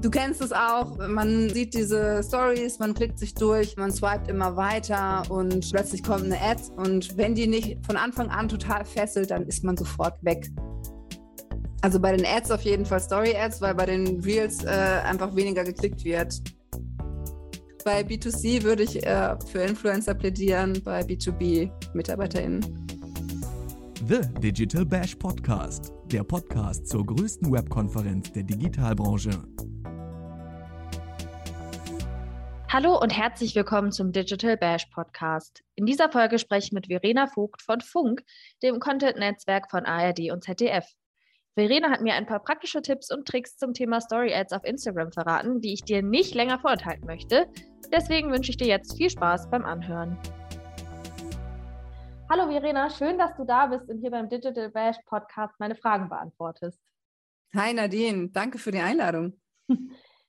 Du kennst es auch, man sieht diese Stories, man klickt sich durch, man swiped immer weiter und plötzlich kommt eine Ad und wenn die nicht von Anfang an total fesselt, dann ist man sofort weg. Also bei den Ads auf jeden Fall Story-Ads, weil bei den Reels äh, einfach weniger geklickt wird. Bei B2C würde ich äh, für Influencer plädieren, bei B2B MitarbeiterInnen. The Digital Bash Podcast, der Podcast zur größten Webkonferenz der Digitalbranche. Hallo und herzlich willkommen zum Digital Bash Podcast. In dieser Folge spreche ich mit Verena Vogt von Funk, dem Content-Netzwerk von ARD und ZDF. Verena hat mir ein paar praktische Tipps und Tricks zum Thema Story Ads auf Instagram verraten, die ich dir nicht länger vorenthalten möchte. Deswegen wünsche ich dir jetzt viel Spaß beim Anhören. Hallo Verena, schön, dass du da bist und hier beim Digital Bash Podcast meine Fragen beantwortest. Hi Nadine, danke für die Einladung.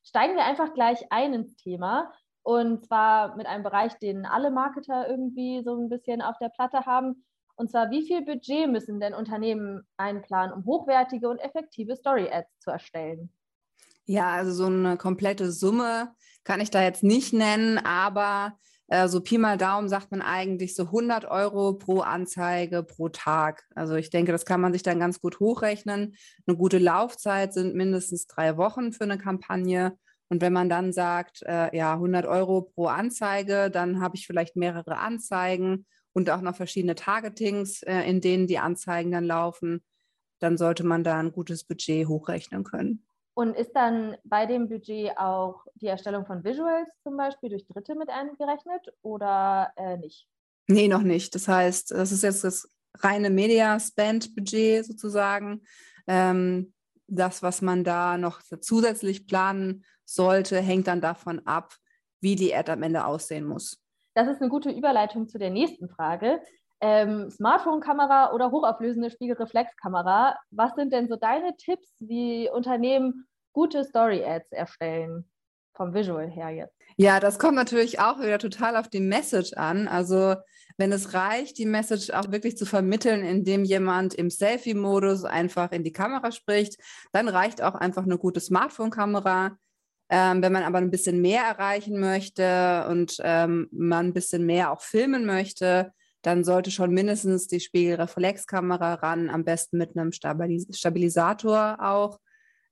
Steigen wir einfach gleich ein ins Thema. Und zwar mit einem Bereich, den alle Marketer irgendwie so ein bisschen auf der Platte haben. Und zwar, wie viel Budget müssen denn Unternehmen einplanen, um hochwertige und effektive Story-Ads zu erstellen? Ja, also so eine komplette Summe kann ich da jetzt nicht nennen, aber äh, so Pi mal Daumen sagt man eigentlich so 100 Euro pro Anzeige pro Tag. Also ich denke, das kann man sich dann ganz gut hochrechnen. Eine gute Laufzeit sind mindestens drei Wochen für eine Kampagne. Und wenn man dann sagt, äh, ja, 100 Euro pro Anzeige, dann habe ich vielleicht mehrere Anzeigen und auch noch verschiedene Targetings, äh, in denen die Anzeigen dann laufen, dann sollte man da ein gutes Budget hochrechnen können. Und ist dann bei dem Budget auch die Erstellung von Visuals zum Beispiel durch Dritte mit eingerechnet oder äh, nicht? Nee, noch nicht. Das heißt, das ist jetzt das reine Media-Spend-Budget sozusagen. Ähm, das, was man da noch zusätzlich planen sollte, hängt dann davon ab, wie die Ad am Ende aussehen muss. Das ist eine gute Überleitung zu der nächsten Frage. Ähm, Smartphone-Kamera oder hochauflösende Spiegelreflexkamera. Was sind denn so deine Tipps, wie Unternehmen gute Story-Ads erstellen? Vom Visual her jetzt. Ja, das kommt natürlich auch wieder total auf die Message an. Also wenn es reicht, die Message auch wirklich zu vermitteln, indem jemand im Selfie-Modus einfach in die Kamera spricht, dann reicht auch einfach eine gute Smartphone-Kamera. Ähm, wenn man aber ein bisschen mehr erreichen möchte und ähm, man ein bisschen mehr auch filmen möchte, dann sollte schon mindestens die Spiegelreflexkamera ran, am besten mit einem Stabilis Stabilisator auch.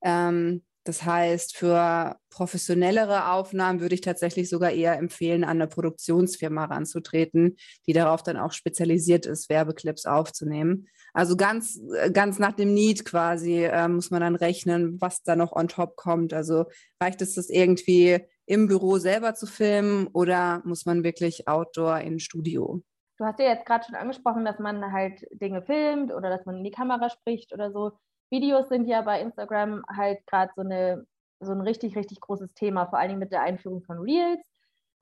Ähm, das heißt, für professionellere Aufnahmen würde ich tatsächlich sogar eher empfehlen, an eine Produktionsfirma ranzutreten, die darauf dann auch spezialisiert ist, Werbeclips aufzunehmen. Also ganz, ganz nach dem Need quasi äh, muss man dann rechnen, was da noch on top kommt. Also reicht es, das irgendwie im Büro selber zu filmen oder muss man wirklich outdoor in Studio? Du hast ja jetzt gerade schon angesprochen, dass man halt Dinge filmt oder dass man in die Kamera spricht oder so. Videos sind ja bei Instagram halt gerade so, so ein richtig, richtig großes Thema, vor allen Dingen mit der Einführung von Reels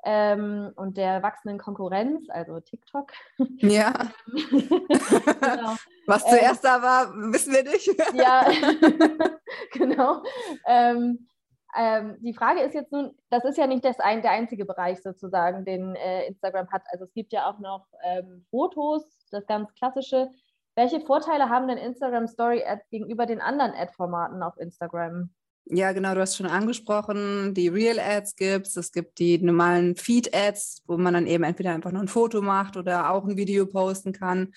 ähm, und der wachsenden Konkurrenz, also TikTok. Ja. genau. Was zuerst ähm, da war, wissen wir nicht. ja, genau. Ähm, ähm, die Frage ist jetzt nun, das ist ja nicht das ein, der einzige Bereich sozusagen, den äh, Instagram hat. Also es gibt ja auch noch ähm, Fotos, das ganz klassische. Welche Vorteile haben denn Instagram Story Ads gegenüber den anderen Ad-Formaten auf Instagram? Ja, genau, du hast schon angesprochen, die Real Ads gibt es. Es gibt die normalen Feed Ads, wo man dann eben entweder einfach nur ein Foto macht oder auch ein Video posten kann.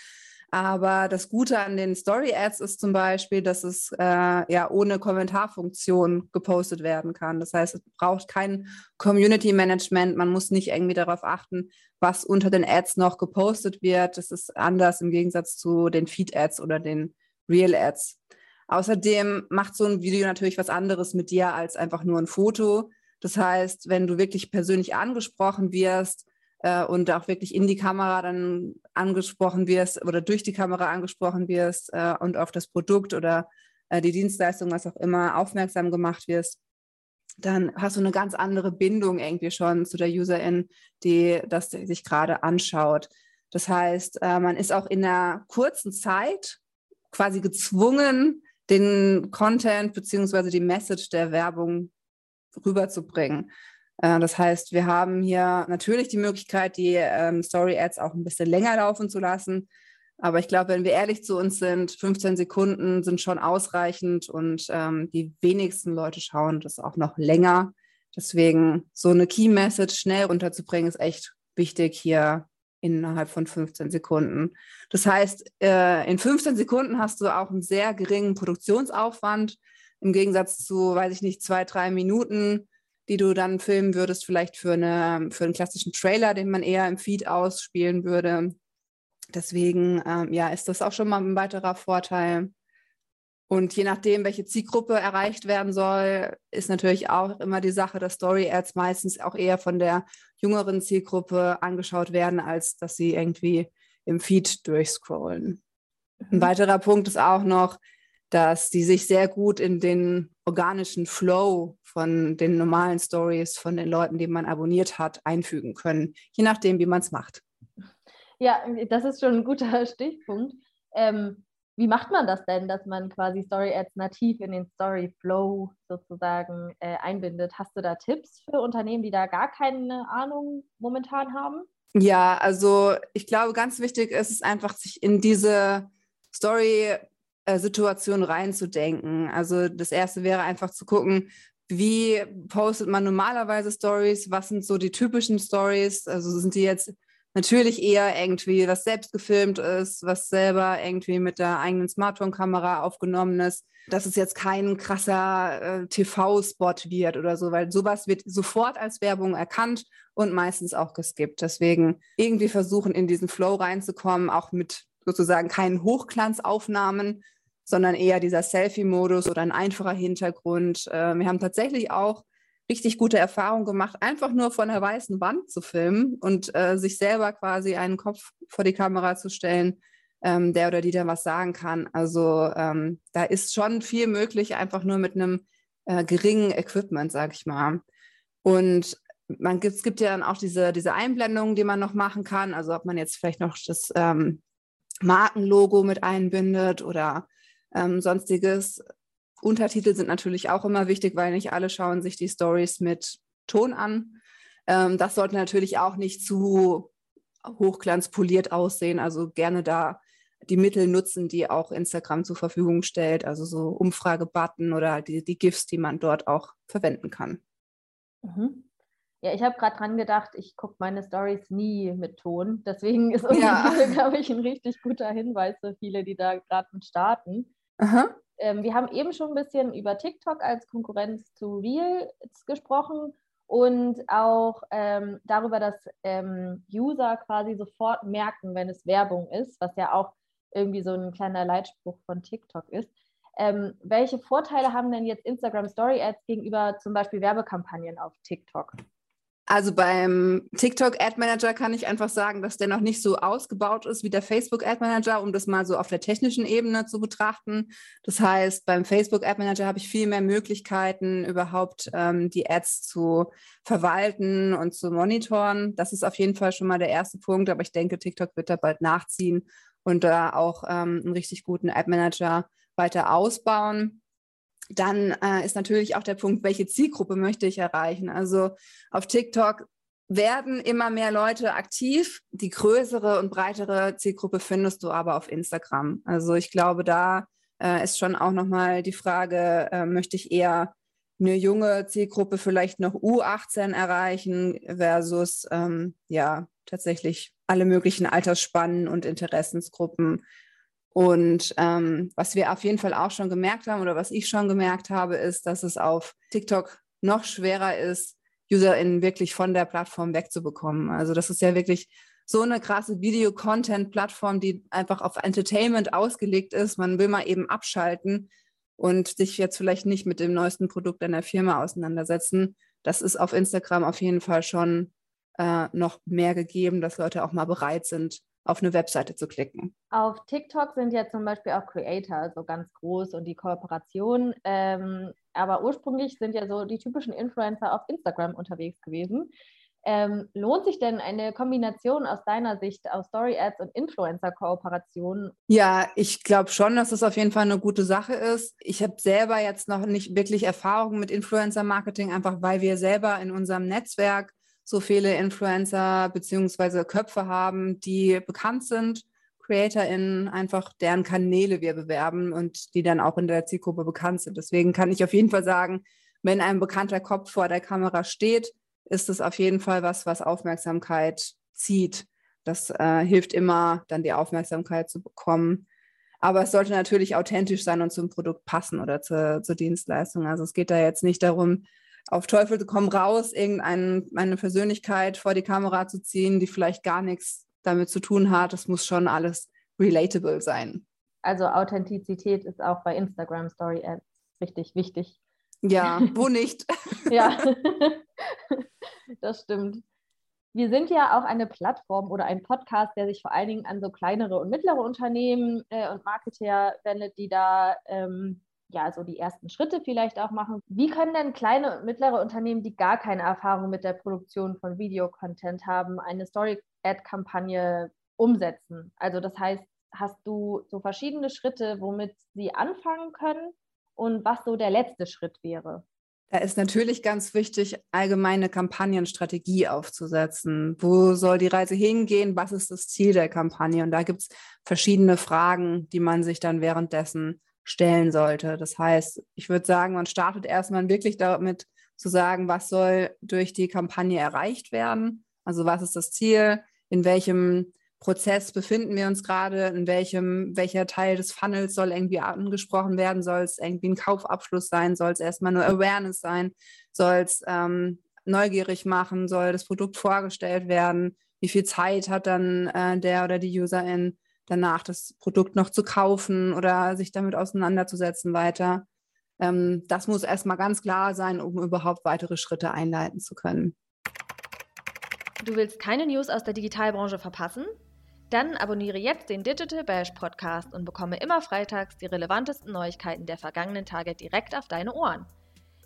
Aber das Gute an den Story Ads ist zum Beispiel, dass es äh, ja ohne Kommentarfunktion gepostet werden kann. Das heißt, es braucht kein Community Management. Man muss nicht irgendwie darauf achten, was unter den Ads noch gepostet wird. Das ist anders im Gegensatz zu den Feed Ads oder den Real Ads. Außerdem macht so ein Video natürlich was anderes mit dir als einfach nur ein Foto. Das heißt, wenn du wirklich persönlich angesprochen wirst, äh, und auch wirklich in die Kamera dann angesprochen wirst oder durch die Kamera angesprochen wirst äh, und auf das Produkt oder äh, die Dienstleistung, was auch immer, aufmerksam gemacht wirst, dann hast du eine ganz andere Bindung irgendwie schon zu der Userin, die das sich gerade anschaut. Das heißt, äh, man ist auch in einer kurzen Zeit quasi gezwungen, den Content beziehungsweise die Message der Werbung rüberzubringen. Äh, das heißt, wir haben hier natürlich die Möglichkeit, die ähm, Story-Ads auch ein bisschen länger laufen zu lassen. Aber ich glaube, wenn wir ehrlich zu uns sind, 15 Sekunden sind schon ausreichend und ähm, die wenigsten Leute schauen das auch noch länger. Deswegen so eine Key Message schnell runterzubringen, ist echt wichtig hier innerhalb von 15 Sekunden. Das heißt, äh, in 15 Sekunden hast du auch einen sehr geringen Produktionsaufwand im Gegensatz zu, weiß ich nicht, zwei, drei Minuten, die du dann filmen würdest, vielleicht für, eine, für einen klassischen Trailer, den man eher im Feed ausspielen würde. Deswegen ähm, ja, ist das auch schon mal ein weiterer Vorteil. Und je nachdem, welche Zielgruppe erreicht werden soll, ist natürlich auch immer die Sache, dass Story-Ads meistens auch eher von der jüngeren Zielgruppe angeschaut werden, als dass sie irgendwie im Feed durchscrollen. Ein mhm. weiterer Punkt ist auch noch, dass die sich sehr gut in den organischen Flow von den normalen Stories von den Leuten, die man abonniert hat, einfügen können, je nachdem, wie man es macht. Ja, das ist schon ein guter Stichpunkt. Ähm, wie macht man das denn, dass man quasi Story Ads nativ in den Story Flow sozusagen äh, einbindet? Hast du da Tipps für Unternehmen, die da gar keine Ahnung momentan haben? Ja, also ich glaube, ganz wichtig ist es einfach, sich in diese Story-Situation reinzudenken. Also das erste wäre einfach zu gucken, wie postet man normalerweise Stories? Was sind so die typischen Stories? Also sind die jetzt natürlich eher irgendwie was selbst gefilmt ist, was selber irgendwie mit der eigenen Smartphone-Kamera aufgenommen ist, dass es jetzt kein krasser äh, TV-Spot wird oder so, weil sowas wird sofort als Werbung erkannt und meistens auch geskippt. Deswegen irgendwie versuchen, in diesen Flow reinzukommen, auch mit sozusagen keinen Hochglanzaufnahmen, sondern eher dieser Selfie-Modus oder ein einfacher Hintergrund. Äh, wir haben tatsächlich auch richtig gute Erfahrung gemacht, einfach nur von der weißen Wand zu filmen und äh, sich selber quasi einen Kopf vor die Kamera zu stellen, ähm, der oder die da was sagen kann. Also ähm, da ist schon viel möglich, einfach nur mit einem äh, geringen Equipment, sag ich mal. Und man, es gibt ja dann auch diese, diese Einblendungen, die man noch machen kann. Also ob man jetzt vielleicht noch das ähm, Markenlogo mit einbindet oder ähm, sonstiges. Untertitel sind natürlich auch immer wichtig, weil nicht alle schauen sich die Stories mit Ton an. Ähm, das sollte natürlich auch nicht zu hochglanzpoliert aussehen. Also gerne da die Mittel nutzen, die auch Instagram zur Verfügung stellt, also so Umfragebutton oder die, die GIFs, die man dort auch verwenden kann. Mhm. Ja, ich habe gerade dran gedacht, ich gucke meine Stories nie mit Ton. Deswegen ist ja. glaube ich, ein richtig guter Hinweis für viele, die da gerade mit starten. Ähm, wir haben eben schon ein bisschen über TikTok als Konkurrenz zu Reels gesprochen und auch ähm, darüber, dass ähm, User quasi sofort merken, wenn es Werbung ist, was ja auch irgendwie so ein kleiner Leitspruch von TikTok ist. Ähm, welche Vorteile haben denn jetzt Instagram Story Ads gegenüber zum Beispiel Werbekampagnen auf TikTok? Also beim TikTok Ad Manager kann ich einfach sagen, dass der noch nicht so ausgebaut ist wie der Facebook Ad Manager, um das mal so auf der technischen Ebene zu betrachten. Das heißt, beim Facebook Ad Manager habe ich viel mehr Möglichkeiten, überhaupt ähm, die Ads zu verwalten und zu monitoren. Das ist auf jeden Fall schon mal der erste Punkt, aber ich denke, TikTok wird da bald nachziehen und da auch ähm, einen richtig guten Ad Manager weiter ausbauen. Dann äh, ist natürlich auch der Punkt, welche Zielgruppe möchte ich erreichen? Also auf TikTok werden immer mehr Leute aktiv. Die größere und breitere Zielgruppe findest du aber auf Instagram. Also ich glaube, da äh, ist schon auch nochmal die Frage, äh, möchte ich eher eine junge Zielgruppe vielleicht noch U18 erreichen versus ähm, ja tatsächlich alle möglichen Altersspannen und Interessensgruppen. Und ähm, was wir auf jeden Fall auch schon gemerkt haben oder was ich schon gemerkt habe, ist, dass es auf TikTok noch schwerer ist, UserInnen wirklich von der Plattform wegzubekommen. Also das ist ja wirklich so eine krasse Video-Content-Plattform, die einfach auf Entertainment ausgelegt ist. Man will mal eben abschalten und sich jetzt vielleicht nicht mit dem neuesten Produkt einer Firma auseinandersetzen. Das ist auf Instagram auf jeden Fall schon äh, noch mehr gegeben, dass Leute auch mal bereit sind, auf eine Webseite zu klicken. Auf TikTok sind ja zum Beispiel auch Creator so ganz groß und die Kooperation. Ähm, aber ursprünglich sind ja so die typischen Influencer auf Instagram unterwegs gewesen. Ähm, lohnt sich denn eine Kombination aus deiner Sicht aus Story Ads und Influencer-Kooperationen? Ja, ich glaube schon, dass es auf jeden Fall eine gute Sache ist. Ich habe selber jetzt noch nicht wirklich Erfahrung mit Influencer-Marketing, einfach weil wir selber in unserem Netzwerk so viele Influencer bzw. Köpfe haben, die bekannt sind, CreatorInnen einfach deren Kanäle wir bewerben und die dann auch in der Zielgruppe bekannt sind. Deswegen kann ich auf jeden Fall sagen, wenn ein bekannter Kopf vor der Kamera steht, ist es auf jeden Fall was, was Aufmerksamkeit zieht. Das äh, hilft immer, dann die Aufmerksamkeit zu bekommen. Aber es sollte natürlich authentisch sein und zum Produkt passen oder zur, zur Dienstleistung. Also es geht da jetzt nicht darum, auf Teufel komm raus, irgendeine Persönlichkeit vor die Kamera zu ziehen, die vielleicht gar nichts damit zu tun hat. Es muss schon alles relatable sein. Also Authentizität ist auch bei Instagram Story Ads richtig wichtig. Ja, wo nicht? ja, das stimmt. Wir sind ja auch eine Plattform oder ein Podcast, der sich vor allen Dingen an so kleinere und mittlere Unternehmen äh, und Marketer wendet, die da ähm, ja so die ersten Schritte vielleicht auch machen. Wie können denn kleine und mittlere Unternehmen, die gar keine Erfahrung mit der Produktion von Videocontent haben, eine Story-Ad-Kampagne umsetzen? Also das heißt, hast du so verschiedene Schritte, womit sie anfangen können und was so der letzte Schritt wäre? Da ist natürlich ganz wichtig, allgemeine Kampagnenstrategie aufzusetzen. Wo soll die Reise hingehen? Was ist das Ziel der Kampagne? Und da gibt es verschiedene Fragen, die man sich dann währenddessen stellen sollte. Das heißt, ich würde sagen, man startet erstmal wirklich damit zu sagen, was soll durch die Kampagne erreicht werden? Also was ist das Ziel? In welchem Prozess befinden wir uns gerade, in welchem, welcher Teil des Funnels soll irgendwie angesprochen werden, soll es irgendwie ein Kaufabschluss sein, soll es erstmal nur Awareness sein, soll es ähm, neugierig machen, soll das Produkt vorgestellt werden, wie viel Zeit hat dann äh, der oder die Userin danach, das Produkt noch zu kaufen oder sich damit auseinanderzusetzen weiter. Ähm, das muss erstmal ganz klar sein, um überhaupt weitere Schritte einleiten zu können. Du willst keine News aus der Digitalbranche verpassen? Dann abonniere jetzt den Digital Bash Podcast und bekomme immer freitags die relevantesten Neuigkeiten der vergangenen Tage direkt auf deine Ohren.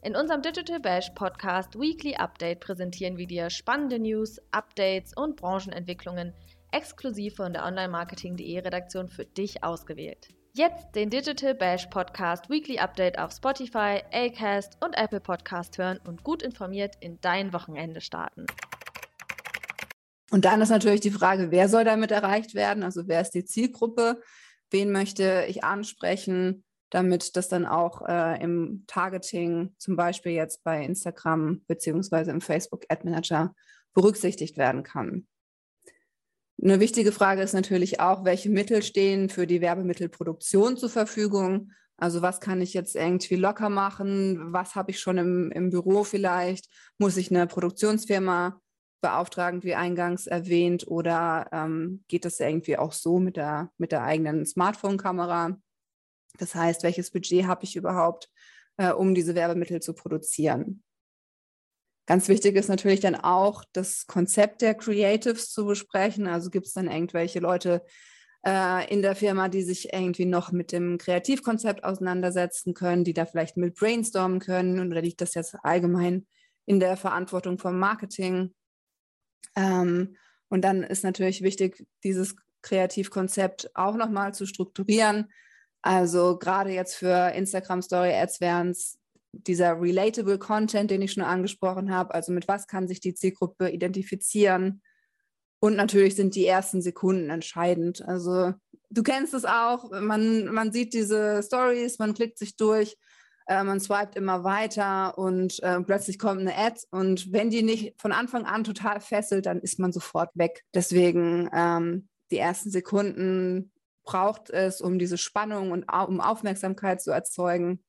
In unserem Digital Bash Podcast Weekly Update präsentieren wir dir spannende News, Updates und Branchenentwicklungen exklusiv von der Online-Marketing.de Redaktion für dich ausgewählt. Jetzt den Digital Bash Podcast Weekly Update auf Spotify, Acast und Apple Podcast hören und gut informiert in dein Wochenende starten. Und dann ist natürlich die Frage, wer soll damit erreicht werden? Also wer ist die Zielgruppe? Wen möchte ich ansprechen, damit das dann auch äh, im Targeting, zum Beispiel jetzt bei Instagram beziehungsweise im Facebook Ad Manager, berücksichtigt werden kann? Eine wichtige Frage ist natürlich auch, welche Mittel stehen für die Werbemittelproduktion zur Verfügung? Also was kann ich jetzt irgendwie locker machen? Was habe ich schon im, im Büro vielleicht? Muss ich eine Produktionsfirma beauftragen, wie eingangs erwähnt, oder ähm, geht das irgendwie auch so mit der, mit der eigenen Smartphone-Kamera? Das heißt, welches Budget habe ich überhaupt, äh, um diese Werbemittel zu produzieren? Ganz wichtig ist natürlich dann auch, das Konzept der Creatives zu besprechen. Also gibt es dann irgendwelche Leute äh, in der Firma, die sich irgendwie noch mit dem Kreativkonzept auseinandersetzen können, die da vielleicht mit brainstormen können oder liegt das jetzt allgemein in der Verantwortung vom Marketing? Ähm, und dann ist natürlich wichtig, dieses Kreativkonzept auch nochmal zu strukturieren. Also gerade jetzt für Instagram Story Ads wären es dieser relatable Content, den ich schon angesprochen habe. Also mit was kann sich die Zielgruppe identifizieren? Und natürlich sind die ersten Sekunden entscheidend. Also du kennst es auch, man, man sieht diese Stories, man klickt sich durch äh, man swiped immer weiter und äh, plötzlich kommt eine Ad und wenn die nicht von Anfang an total fesselt, dann ist man sofort weg. Deswegen ähm, die ersten Sekunden braucht es, um diese Spannung und um Aufmerksamkeit zu erzeugen,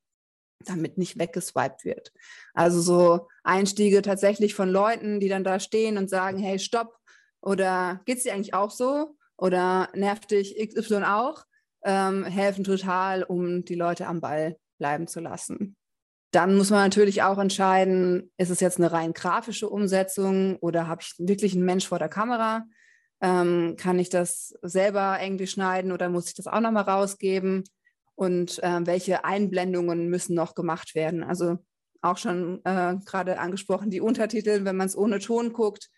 damit nicht weggeswiped wird. Also so Einstiege tatsächlich von Leuten, die dann da stehen und sagen, hey, stopp, oder geht es dir eigentlich auch so? Oder nervt dich XY auch? Ähm, helfen total, um die Leute am Ball bleiben zu lassen. Dann muss man natürlich auch entscheiden, ist es jetzt eine rein grafische Umsetzung oder habe ich wirklich einen Mensch vor der Kamera? Ähm, kann ich das selber irgendwie schneiden oder muss ich das auch nochmal rausgeben? Und äh, welche Einblendungen müssen noch gemacht werden? Also auch schon äh, gerade angesprochen, die Untertitel, wenn man es ohne Ton guckt.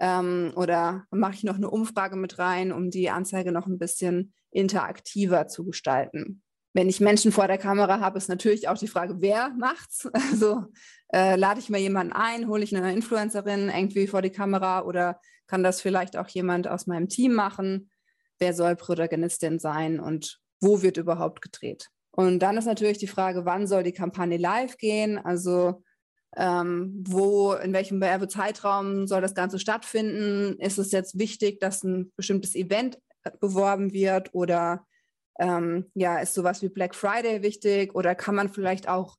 Ähm, oder mache ich noch eine Umfrage mit rein, um die Anzeige noch ein bisschen interaktiver zu gestalten wenn ich Menschen vor der Kamera habe, ist natürlich auch die Frage, wer macht's? Also äh, lade ich mir jemanden ein, hole ich eine Influencerin irgendwie vor die Kamera oder kann das vielleicht auch jemand aus meinem Team machen? wer soll Protagonistin sein und wo wird überhaupt gedreht. Und dann ist natürlich die Frage, wann soll die Kampagne live gehen? Also ähm, wo, in welchem Werbezeitraum soll das Ganze stattfinden? Ist es jetzt wichtig, dass ein bestimmtes Event äh, beworben wird oder ähm, ja, ist sowas wie Black Friday wichtig oder kann man vielleicht auch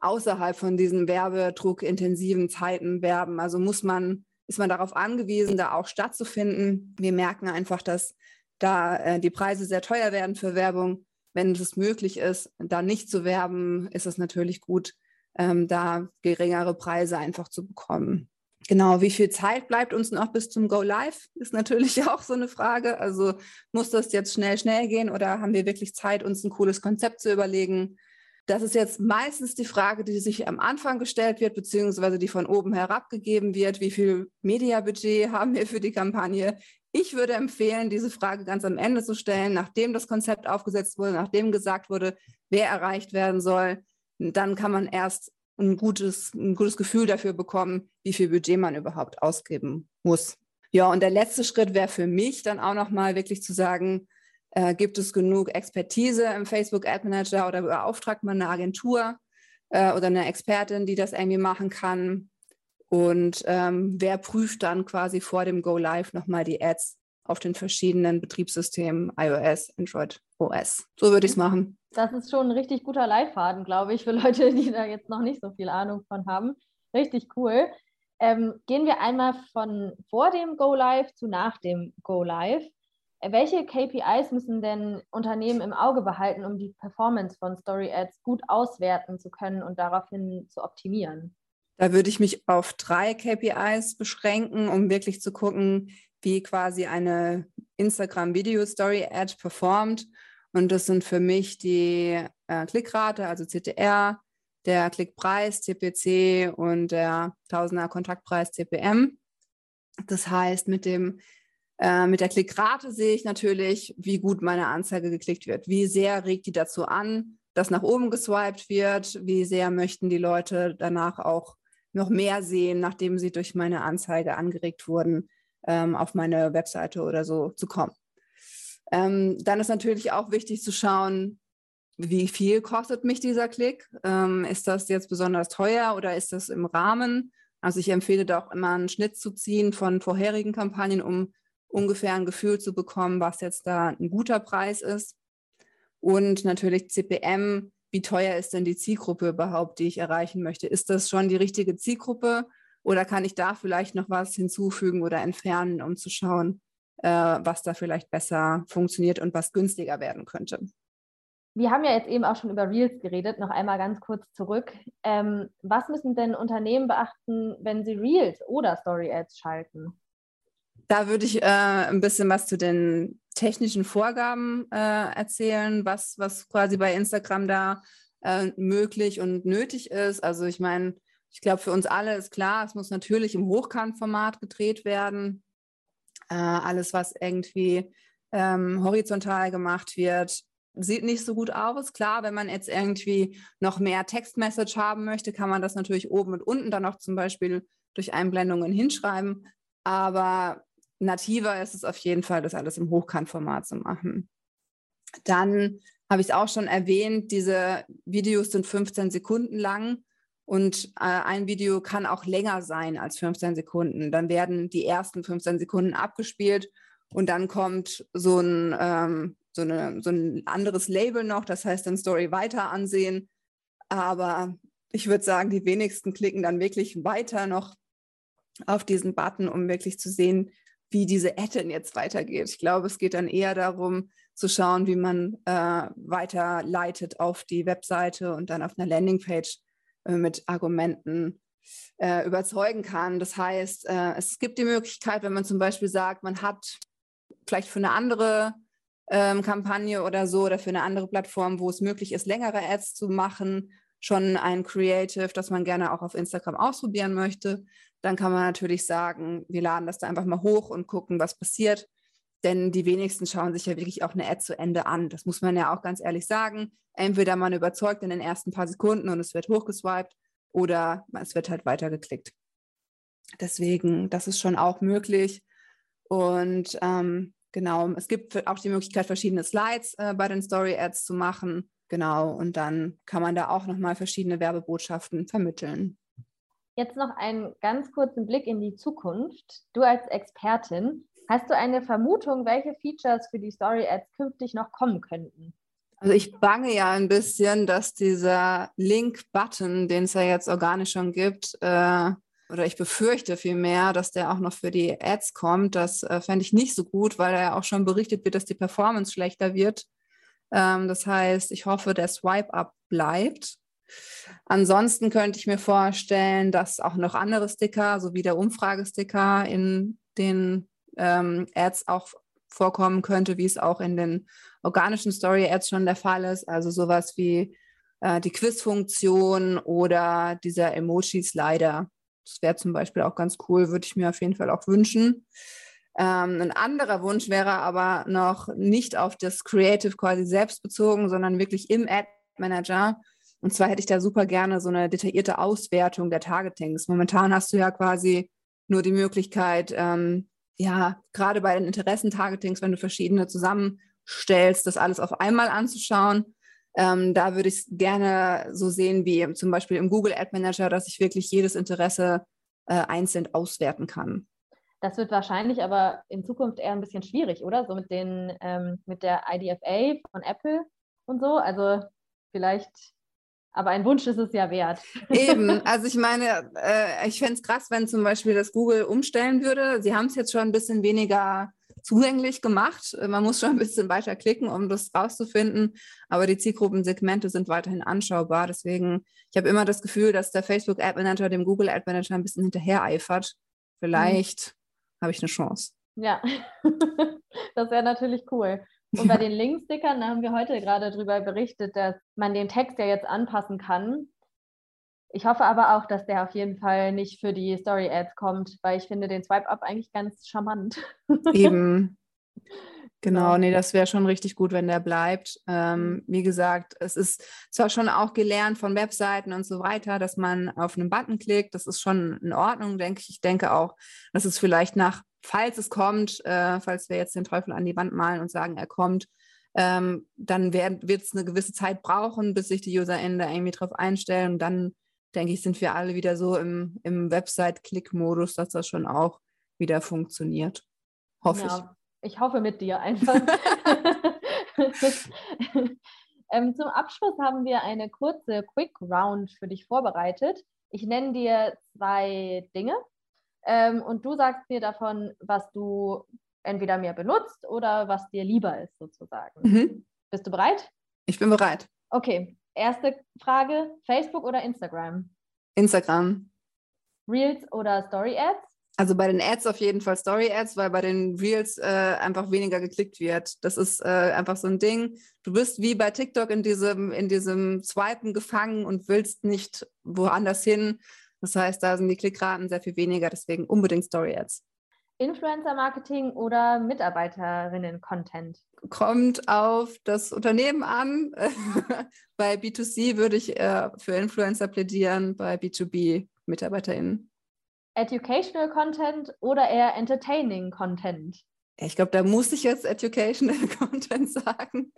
außerhalb von diesen werbedruckintensiven Zeiten werben? Also muss man, ist man darauf angewiesen, da auch stattzufinden? Wir merken einfach, dass da äh, die Preise sehr teuer werden für Werbung. Wenn es möglich ist, da nicht zu werben, ist es natürlich gut, ähm, da geringere Preise einfach zu bekommen. Genau, wie viel Zeit bleibt uns noch bis zum Go Live, ist natürlich auch so eine Frage. Also muss das jetzt schnell, schnell gehen oder haben wir wirklich Zeit, uns ein cooles Konzept zu überlegen? Das ist jetzt meistens die Frage, die sich am Anfang gestellt wird, beziehungsweise die von oben herabgegeben wird. Wie viel Mediabudget haben wir für die Kampagne? Ich würde empfehlen, diese Frage ganz am Ende zu stellen, nachdem das Konzept aufgesetzt wurde, nachdem gesagt wurde, wer erreicht werden soll. Dann kann man erst ein gutes, ein gutes Gefühl dafür bekommen, wie viel Budget man überhaupt ausgeben muss. Ja, und der letzte Schritt wäre für mich dann auch nochmal wirklich zu sagen, äh, gibt es genug Expertise im Facebook Ad Manager oder beauftragt man eine Agentur äh, oder eine Expertin, die das irgendwie machen kann? Und ähm, wer prüft dann quasi vor dem Go Live nochmal die Ads auf den verschiedenen Betriebssystemen iOS, Android, OS? So würde ich es machen. Das ist schon ein richtig guter Leitfaden, glaube ich, für Leute, die da jetzt noch nicht so viel Ahnung von haben. Richtig cool. Ähm, gehen wir einmal von vor dem Go Live zu nach dem Go Live. Welche KPIs müssen denn Unternehmen im Auge behalten, um die Performance von Story Ads gut auswerten zu können und daraufhin zu optimieren? Da würde ich mich auf drei KPIs beschränken, um wirklich zu gucken, wie quasi eine Instagram Video Story Ad performt. Und das sind für mich die äh, Klickrate, also CTR, der Klickpreis, CPC und der Tausender Kontaktpreis, CPM. Das heißt, mit dem äh, mit der Klickrate sehe ich natürlich, wie gut meine Anzeige geklickt wird. Wie sehr regt die dazu an, dass nach oben geswiped wird? Wie sehr möchten die Leute danach auch noch mehr sehen, nachdem sie durch meine Anzeige angeregt wurden, ähm, auf meine Webseite oder so zu kommen? Ähm, dann ist natürlich auch wichtig zu schauen, wie viel kostet mich dieser Klick? Ähm, ist das jetzt besonders teuer oder ist das im Rahmen? Also ich empfehle da auch immer einen Schnitt zu ziehen von vorherigen Kampagnen, um ungefähr ein Gefühl zu bekommen, was jetzt da ein guter Preis ist. Und natürlich CPM, wie teuer ist denn die Zielgruppe überhaupt, die ich erreichen möchte? Ist das schon die richtige Zielgruppe oder kann ich da vielleicht noch was hinzufügen oder entfernen, um zu schauen, äh, was da vielleicht besser funktioniert und was günstiger werden könnte? Wir haben ja jetzt eben auch schon über Reels geredet, noch einmal ganz kurz zurück. Ähm, was müssen denn Unternehmen beachten, wenn sie Reels oder Story Ads schalten? Da würde ich äh, ein bisschen was zu den technischen Vorgaben äh, erzählen, was, was quasi bei Instagram da äh, möglich und nötig ist. Also ich meine, ich glaube, für uns alle ist klar, es muss natürlich im Hochkantformat gedreht werden. Äh, alles, was irgendwie ähm, horizontal gemacht wird, sieht nicht so gut aus. Klar, wenn man jetzt irgendwie noch mehr Textmessage haben möchte, kann man das natürlich oben und unten dann auch zum Beispiel durch Einblendungen hinschreiben. Aber nativer ist es auf jeden Fall, das alles im Hochkantformat zu machen. Dann habe ich es auch schon erwähnt, diese Videos sind 15 Sekunden lang und äh, ein Video kann auch länger sein als 15 Sekunden. Dann werden die ersten 15 Sekunden abgespielt und dann kommt so ein, ähm, so, eine, so ein anderes Label noch, das heißt dann Story weiter ansehen. Aber ich würde sagen, die wenigsten klicken dann wirklich weiter noch auf diesen Button, um wirklich zu sehen, wie diese denn jetzt weitergeht. Ich glaube, es geht dann eher darum, zu schauen, wie man äh, weiterleitet auf die Webseite und dann auf einer Landingpage äh, mit Argumenten äh, überzeugen kann. Das heißt, äh, es gibt die Möglichkeit, wenn man zum Beispiel sagt, man hat vielleicht für eine andere ähm, Kampagne oder so oder für eine andere Plattform, wo es möglich ist, längere Ads zu machen, schon ein Creative, das man gerne auch auf Instagram ausprobieren möchte, dann kann man natürlich sagen, wir laden das da einfach mal hoch und gucken, was passiert. Denn die wenigsten schauen sich ja wirklich auch eine Ad zu Ende an. Das muss man ja auch ganz ehrlich sagen. Entweder man überzeugt in den ersten paar Sekunden und es wird hochgeswiped oder es wird halt weitergeklickt. Deswegen, das ist schon auch möglich. Und ähm, genau, es gibt auch die Möglichkeit, verschiedene Slides äh, bei den Story Ads zu machen. Genau, und dann kann man da auch nochmal verschiedene Werbebotschaften vermitteln. Jetzt noch einen ganz kurzen Blick in die Zukunft. Du als Expertin, hast du eine Vermutung, welche Features für die Story Ads künftig noch kommen könnten? Also ich bange ja ein bisschen, dass dieser Link-Button, den es ja jetzt organisch schon gibt, äh, oder ich befürchte vielmehr, dass der auch noch für die Ads kommt. Das äh, fände ich nicht so gut, weil er ja auch schon berichtet wird, dass die Performance schlechter wird. Ähm, das heißt, ich hoffe, der Swipe-Up bleibt. Ansonsten könnte ich mir vorstellen, dass auch noch andere Sticker, so wie der Umfragesticker in den ähm, Ads auch vorkommen könnte, wie es auch in den organischen Story-Ads schon der Fall ist. Also sowas wie äh, die Quiz-Funktion oder dieser Emoji-Slider. Das wäre zum Beispiel auch ganz cool, würde ich mir auf jeden Fall auch wünschen. Ähm, ein anderer Wunsch wäre aber noch nicht auf das Creative quasi selbst bezogen, sondern wirklich im Ad Manager. Und zwar hätte ich da super gerne so eine detaillierte Auswertung der Targetings. Momentan hast du ja quasi nur die Möglichkeit, ähm, ja, gerade bei den Interessentargetings, wenn du verschiedene zusammenstellst, das alles auf einmal anzuschauen. Ähm, da würde ich es gerne so sehen wie zum Beispiel im Google Ad Manager, dass ich wirklich jedes Interesse äh, einzeln auswerten kann. Das wird wahrscheinlich aber in Zukunft eher ein bisschen schwierig, oder? So mit den ähm, mit der IDFA von Apple und so. Also vielleicht, aber ein Wunsch ist es ja wert. Eben, also ich meine, äh, ich fände es krass, wenn zum Beispiel das Google umstellen würde. Sie haben es jetzt schon ein bisschen weniger zugänglich gemacht. Man muss schon ein bisschen weiter klicken, um das rauszufinden. Aber die Zielgruppensegmente sind weiterhin anschaubar. Deswegen, ich habe immer das Gefühl, dass der Facebook Ad Manager dem Google Ad Manager ein bisschen hinterher eifert. Vielleicht mhm. habe ich eine Chance. Ja, das wäre natürlich cool. Und bei den Linkstickern, da haben wir heute gerade darüber berichtet, dass man den Text ja jetzt anpassen kann. Ich hoffe aber auch, dass der auf jeden Fall nicht für die Story-Ads kommt, weil ich finde den Swipe-Up eigentlich ganz charmant. Eben. Genau, nee, das wäre schon richtig gut, wenn der bleibt. Ähm, mhm. wie gesagt, es ist zwar schon auch gelernt von Webseiten und so weiter, dass man auf einen Button klickt. Das ist schon in Ordnung, denke ich. Ich denke auch, dass es vielleicht nach, falls es kommt, äh, falls wir jetzt den Teufel an die Wand malen und sagen, er kommt, ähm, dann wird es eine gewisse Zeit brauchen, bis sich die UserInnen da irgendwie drauf einstellen. Und dann denke ich, sind wir alle wieder so im, im Website-Click-Modus, dass das schon auch wieder funktioniert. Hoffe ja, ich. Ich hoffe mit dir einfach. ähm, zum Abschluss haben wir eine kurze Quick Round für dich vorbereitet. Ich nenne dir zwei Dinge ähm, und du sagst mir davon, was du entweder mehr benutzt oder was dir lieber ist, sozusagen. Mhm. Bist du bereit? Ich bin bereit. Okay, Erste Frage: Facebook oder Instagram? Instagram. Reels oder Story Ads? Also bei den Ads auf jeden Fall Story Ads, weil bei den Reels äh, einfach weniger geklickt wird. Das ist äh, einfach so ein Ding. Du bist wie bei TikTok in diesem, in diesem Swipen gefangen und willst nicht woanders hin. Das heißt, da sind die Klickraten sehr viel weniger, deswegen unbedingt Story Ads. Influencer-Marketing oder Mitarbeiterinnen-Content? Kommt auf das Unternehmen an. bei B2C würde ich äh, für Influencer plädieren, bei B2B MitarbeiterInnen. Educational Content oder eher Entertaining Content? Ich glaube, da muss ich jetzt Educational Content sagen,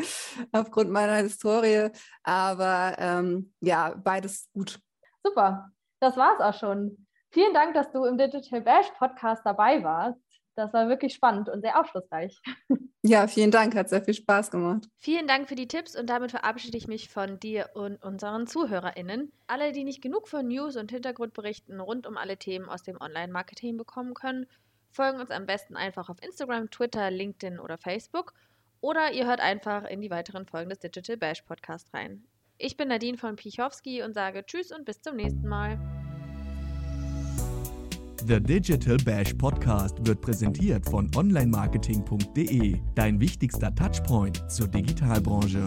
aufgrund meiner Historie. Aber ähm, ja, beides gut. Super, das war es auch schon. Vielen Dank, dass du im Digital Bash Podcast dabei warst. Das war wirklich spannend und sehr aufschlussreich. Ja, vielen Dank, hat sehr viel Spaß gemacht. Vielen Dank für die Tipps und damit verabschiede ich mich von dir und unseren ZuhörerInnen. Alle, die nicht genug von News und Hintergrundberichten rund um alle Themen aus dem Online-Marketing bekommen können, folgen uns am besten einfach auf Instagram, Twitter, LinkedIn oder Facebook oder ihr hört einfach in die weiteren Folgen des Digital Bash Podcast rein. Ich bin Nadine von Pichowski und sage Tschüss und bis zum nächsten Mal. The Digital Bash Podcast wird präsentiert von onlinemarketing.de, dein wichtigster Touchpoint zur Digitalbranche.